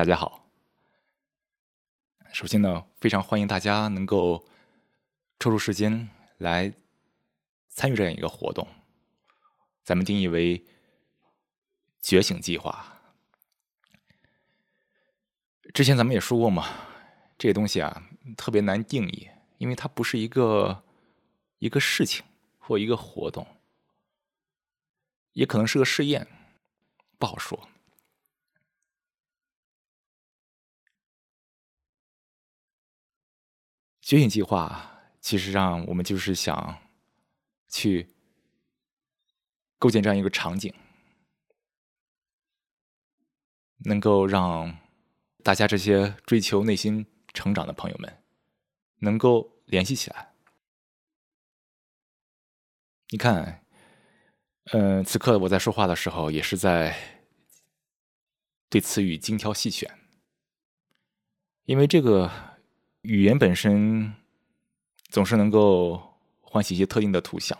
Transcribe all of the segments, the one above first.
大家好。首先呢，非常欢迎大家能够抽出时间来参与这样一个活动。咱们定义为“觉醒计划”。之前咱们也说过嘛，这些东西啊特别难定义，因为它不是一个一个事情或一个活动，也可能是个试验，不好说。觉醒计划其实上，我们就是想去构建这样一个场景，能够让大家这些追求内心成长的朋友们能够联系起来。你看，嗯，此刻我在说话的时候，也是在对词语精挑细选，因为这个。语言本身总是能够唤起一些特定的图像，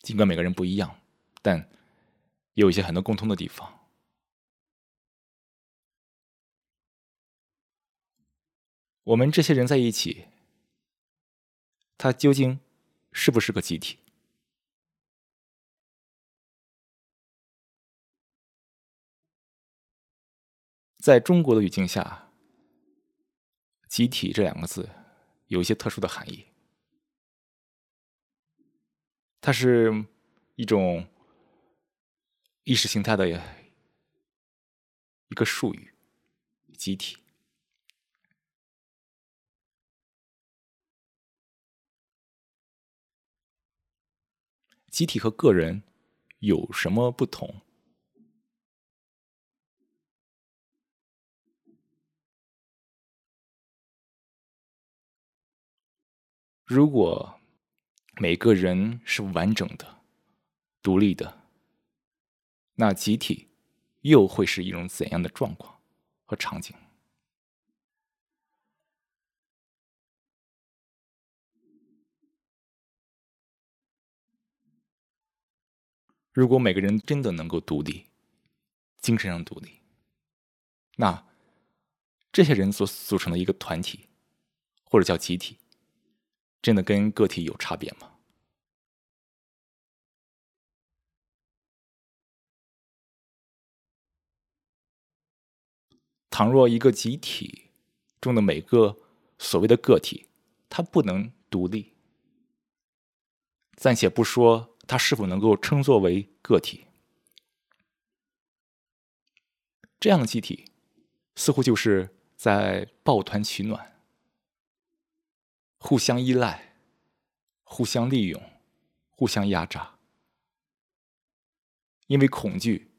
尽管每个人不一样，但也有一些很多共通的地方。我们这些人在一起，它究竟是不是个集体？在中国的语境下。集体这两个字有一些特殊的含义，它是一种意识形态的一个术语。集体，集体和个人有什么不同？如果每个人是完整的、独立的，那集体又会是一种怎样的状况和场景？如果每个人真的能够独立，精神上独立，那这些人所组成的一个团体，或者叫集体。真的跟个体有差别吗？倘若一个集体中的每个所谓的个体，它不能独立，暂且不说它是否能够称作为个体，这样的集体似乎就是在抱团取暖。互相依赖，互相利用，互相压榨，因为恐惧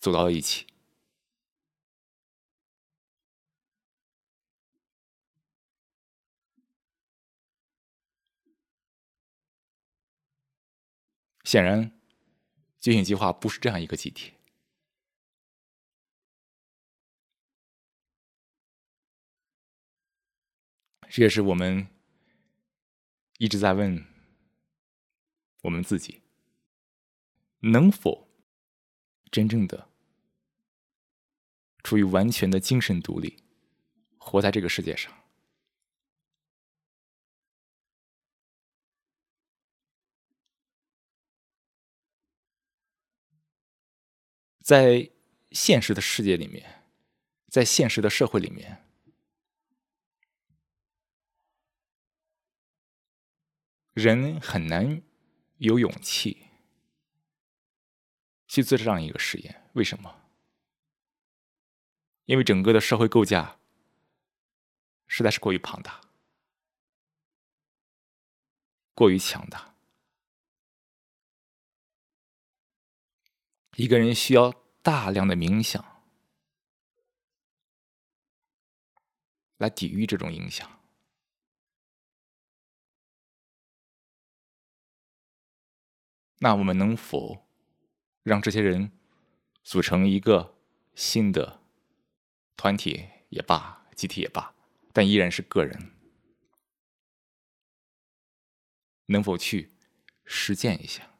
走到了一起。显然，觉醒计划不是这样一个集体。这也是我们。一直在问我们自己：能否真正的处于完全的精神独立，活在这个世界上？在现实的世界里面，在现实的社会里面。人很难有勇气去做这样一个实验，为什么？因为整个的社会构架实在是过于庞大、过于强大。一个人需要大量的冥想来抵御这种影响。那我们能否让这些人组成一个新的团体也罢，集体也罢，但依然是个人？能否去实践一下，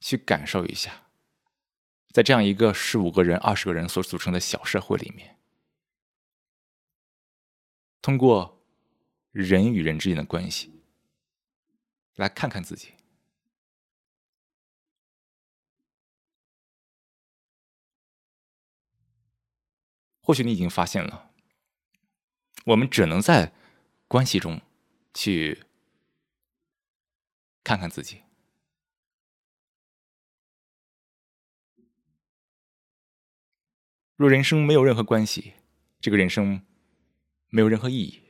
去感受一下，在这样一个十五个人、二十个人所组成的小社会里面，通过人与人之间的关系，来看看自己。或许你已经发现了，我们只能在关系中去看看自己。若人生没有任何关系，这个人生没有任何意义。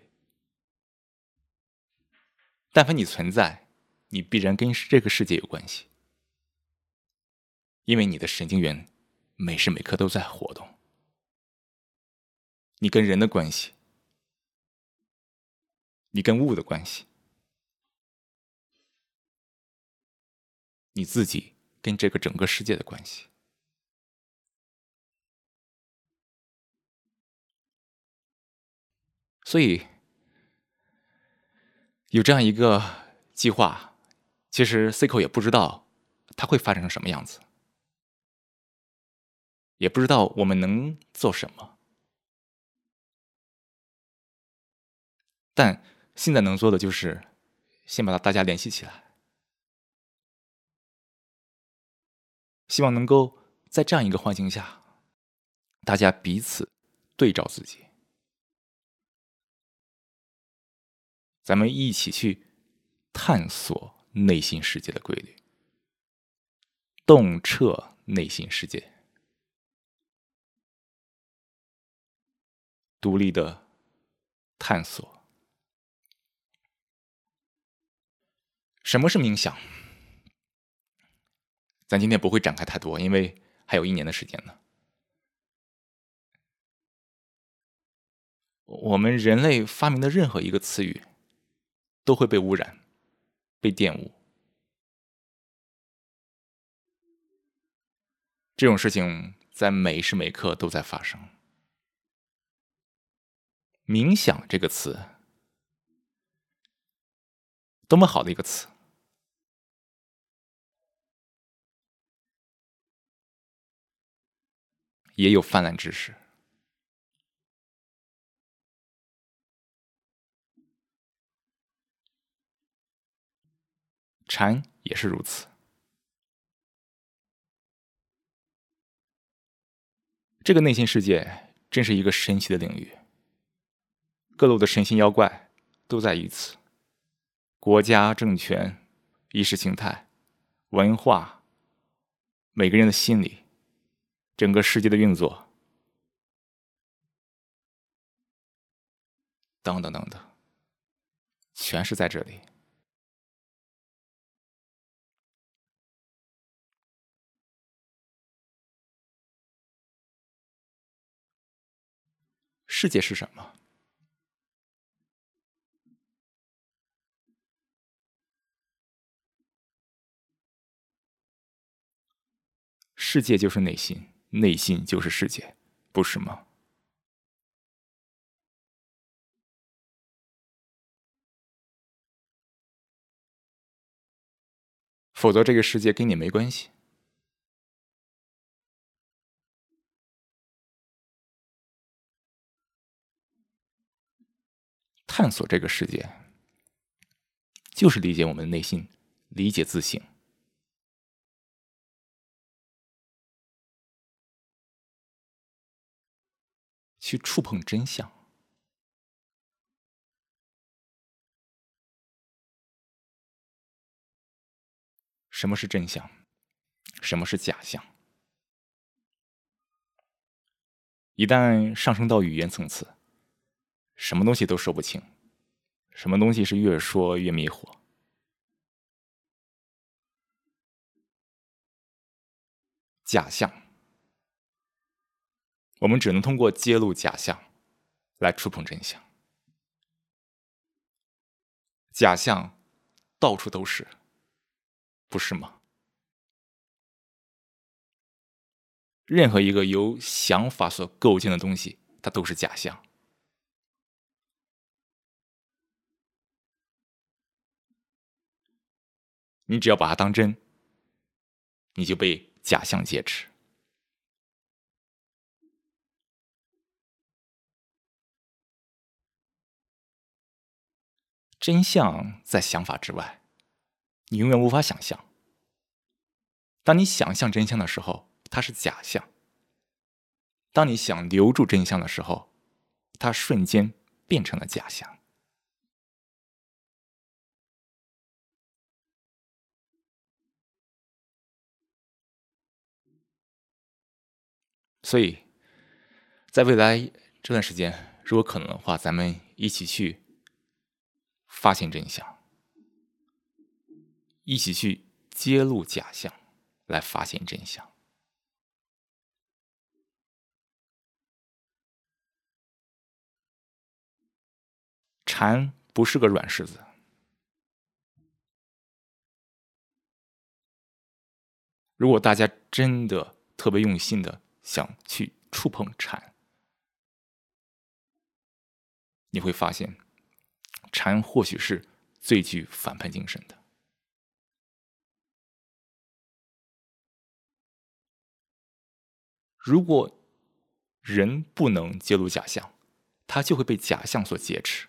但凡你存在，你必然跟这个世界有关系，因为你的神经元每时每刻都在活动。你跟人的关系，你跟物的关系，你自己跟这个整个世界的关系。所以有这样一个计划，其实 C 口也不知道它会发展成什么样子，也不知道我们能做什么。但现在能做的就是，先把它大家联系起来，希望能够在这样一个环境下，大家彼此对照自己，咱们一起去探索内心世界的规律，洞彻内心世界，独立的探索。什么是冥想？咱今天不会展开太多，因为还有一年的时间呢。我们人类发明的任何一个词语，都会被污染、被玷污。这种事情在每时每刻都在发生。冥想这个词，多么好的一个词！也有泛滥之时，禅也是如此。这个内心世界真是一个神奇的领域，各路的神仙妖怪都在于此。国家、政权、意识形态、文化，每个人的心理。整个世界的运作，等等等等，全是在这里。世界是什么？世界就是内心。内心就是世界，不是吗？否则，这个世界跟你没关系。探索这个世界，就是理解我们的内心，理解自省。去触碰真相。什么是真相？什么是假象？一旦上升到语言层次，什么东西都说不清，什么东西是越说越迷惑。假象。我们只能通过揭露假象，来触碰真相。假象到处都是，不是吗？任何一个由想法所构建的东西，它都是假象。你只要把它当真，你就被假象劫持。真相在想法之外，你永远无法想象。当你想象真相的时候，它是假象；当你想留住真相的时候，它瞬间变成了假象。所以，在未来这段时间，如果可能的话，咱们一起去发现真相，一起去揭露假象，来发现真相。禅不是个软柿子，如果大家真的特别用心的。想去触碰禅，你会发现，禅或许是最具反叛精神的。如果人不能揭露假象，他就会被假象所劫持，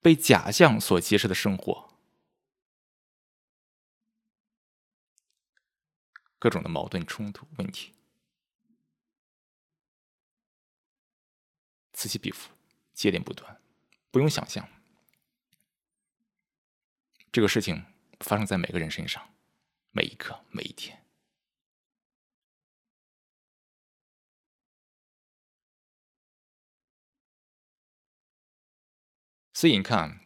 被假象所劫持的生活。各种的矛盾冲突问题，此起彼伏，接连不断，不用想象，这个事情发生在每个人身上，每一刻，每一天。所以你看，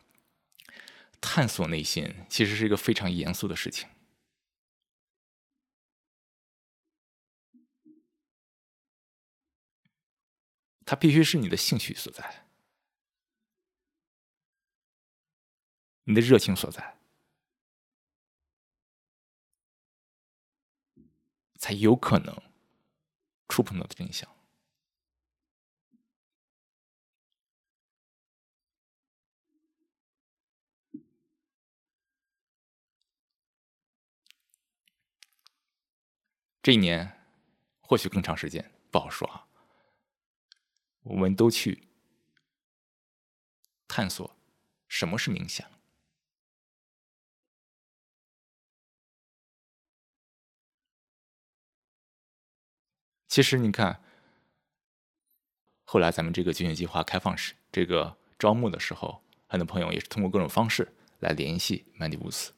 探索内心其实是一个非常严肃的事情。它必须是你的兴趣所在，你的热情所在，才有可能触碰到的真相。这一年，或许更长时间，不好说啊。我们都去探索什么是冥想。其实你看，后来咱们这个军训计划开放时，这个招募的时候，很多朋友也是通过各种方式来联系曼迪乌斯。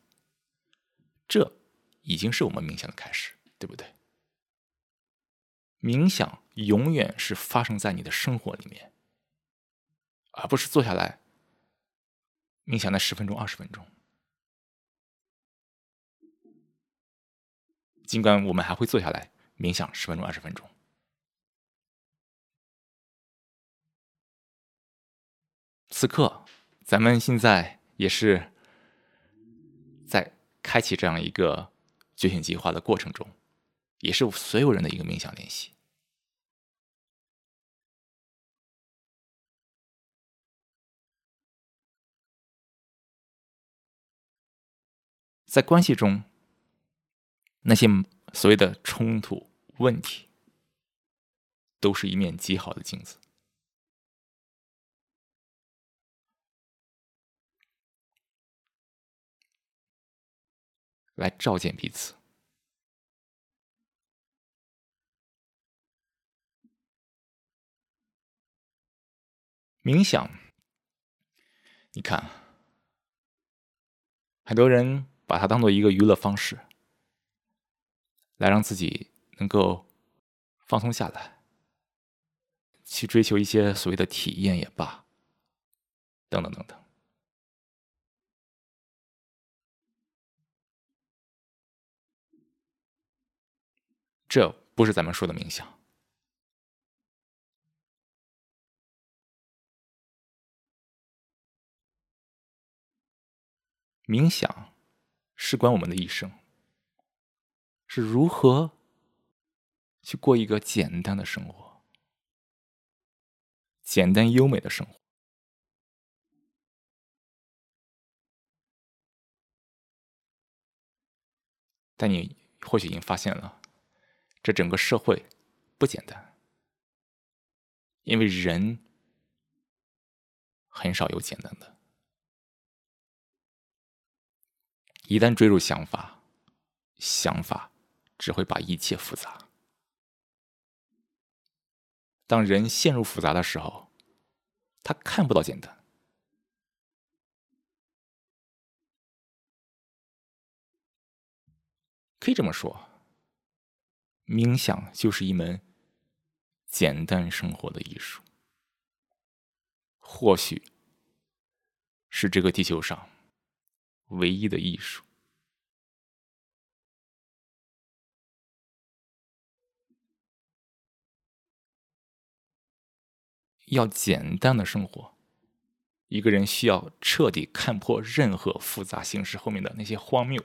这已经是我们冥想的开始，对不对？冥想永远是发生在你的生活里面，而不是坐下来冥想那十分钟、二十分钟。尽管我们还会坐下来冥想十分钟、二十分钟，此刻咱们现在也是在开启这样一个觉醒计划的过程中。也是所有人的一个冥想练习，在关系中，那些所谓的冲突问题，都是一面极好的镜子，来照见彼此。冥想，你看，很多人把它当做一个娱乐方式，来让自己能够放松下来，去追求一些所谓的体验也罢，等等等等。这不是咱们说的冥想。冥想事关我们的一生，如何去过一个简单的生活，简单优美的生活。但你或许已经发现了，这整个社会不简单，因为人很少有简单的。一旦坠入想法，想法只会把一切复杂。当人陷入复杂的时候，他看不到简单。可以这么说，冥想就是一门简单生活的艺术，或许是这个地球上唯一的艺术。要简单的生活，一个人需要彻底看破任何复杂形式后面的那些荒谬。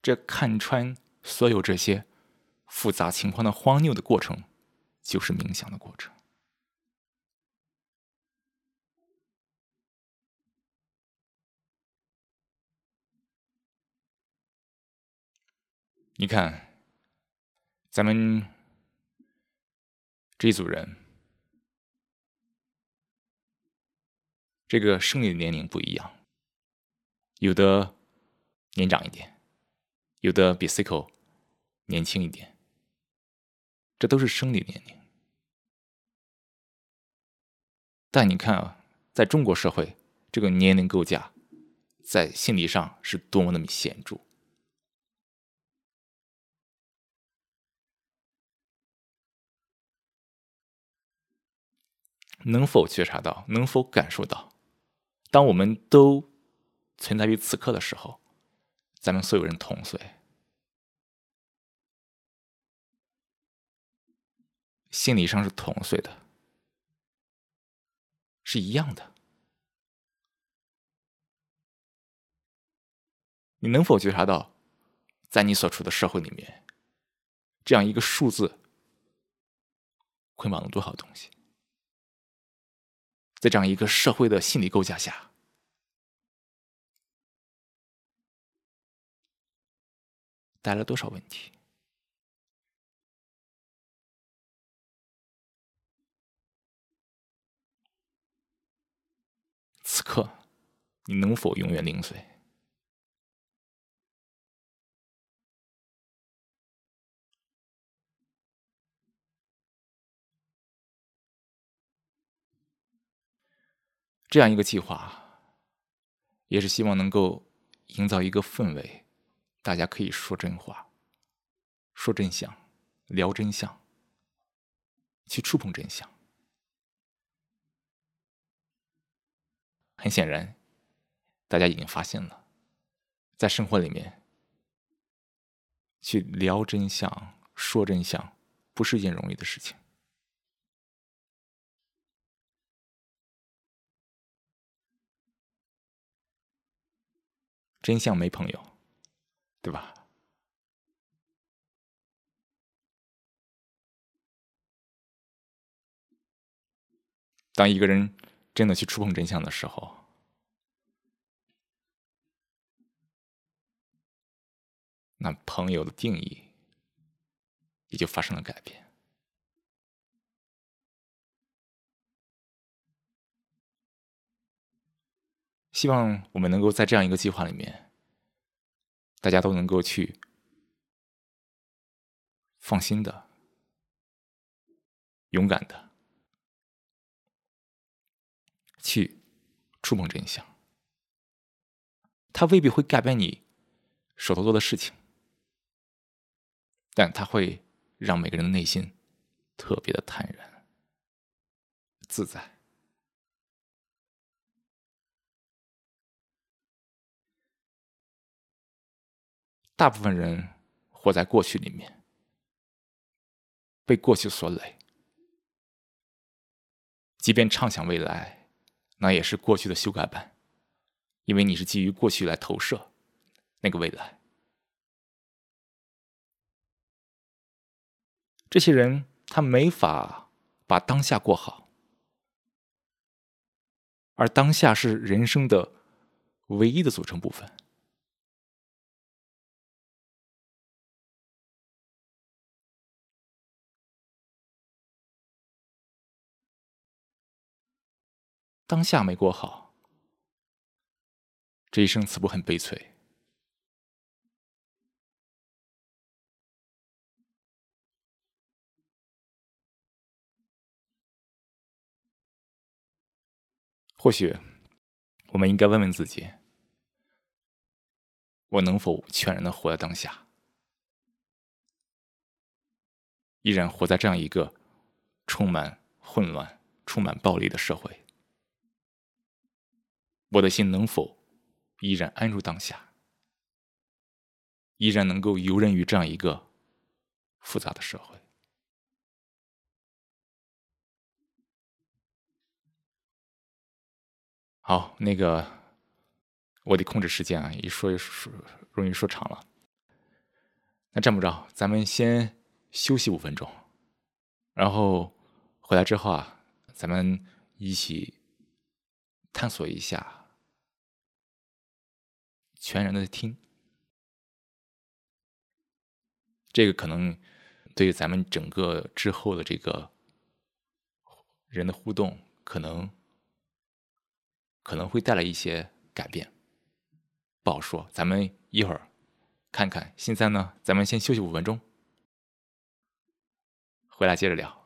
这看穿所有这些复杂情况的荒谬的过程，就是冥想的过程。你看，咱们这一组人，这个生理年龄不一样，有的年长一点，有的比 Cico 年轻一点，这都是生理年龄。但你看啊，在中国社会，这个年龄构架在心理上是多么的显著。能否觉察到？能否感受到？当我们都存在于此刻的时候，咱们所有人同岁，心理上是同岁的，是一样的。你能否觉察到，在你所处的社会里面，这样一个数字捆绑了多少东西？在这样一个社会的心理构架下，带来多少问题？此刻，你能否永远零碎？这样一个计划，也是希望能够营造一个氛围，大家可以说真话，说真相，聊真相，去触碰真相。很显然，大家已经发现了，在生活里面，去聊真相、说真相，不是一件容易的事情。真相没朋友，对吧？当一个人真的去触碰真相的时候，那朋友的定义也就发生了改变。希望我们能够在这样一个计划里面，大家都能够去放心的、勇敢的去触碰真相。它未必会改变你手头做的事情，但它会让每个人的内心特别的坦然、自在。大部分人活在过去里面，被过去所累。即便畅想未来，那也是过去的修改版，因为你是基于过去来投射那个未来。这些人他没法把当下过好，而当下是人生的唯一的组成部分。当下没过好，这一生岂不很悲催？或许，我们应该问问自己：我能否全然的活在当下？依然活在这样一个充满混乱、充满暴力的社会，我的心能否依然安住当下？依然能够游刃于这样一个复杂的社会？好，那个我得控制时间啊，一说一说容易说长了。那这么着，咱们先。休息五分钟，然后回来之后啊，咱们一起探索一下，全然的听，这个可能对咱们整个之后的这个人的互动，可能可能会带来一些改变，不好说。咱们一会儿看看。现在呢，咱们先休息五分钟。回来接着聊。